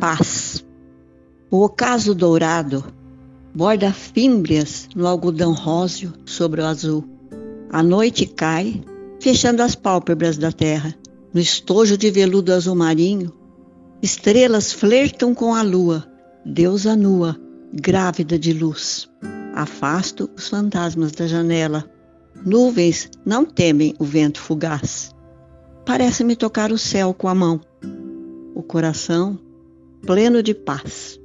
Paz. O ocaso dourado borda fímbrias no algodão róseo sobre o azul. A noite cai, fechando as pálpebras da terra. No estojo de veludo azul marinho, estrelas flertam com a lua, deusa nua, grávida de luz. Afasto os fantasmas da janela. Nuvens não temem o vento fugaz. Parece-me tocar o céu com a mão. O coração pleno de paz.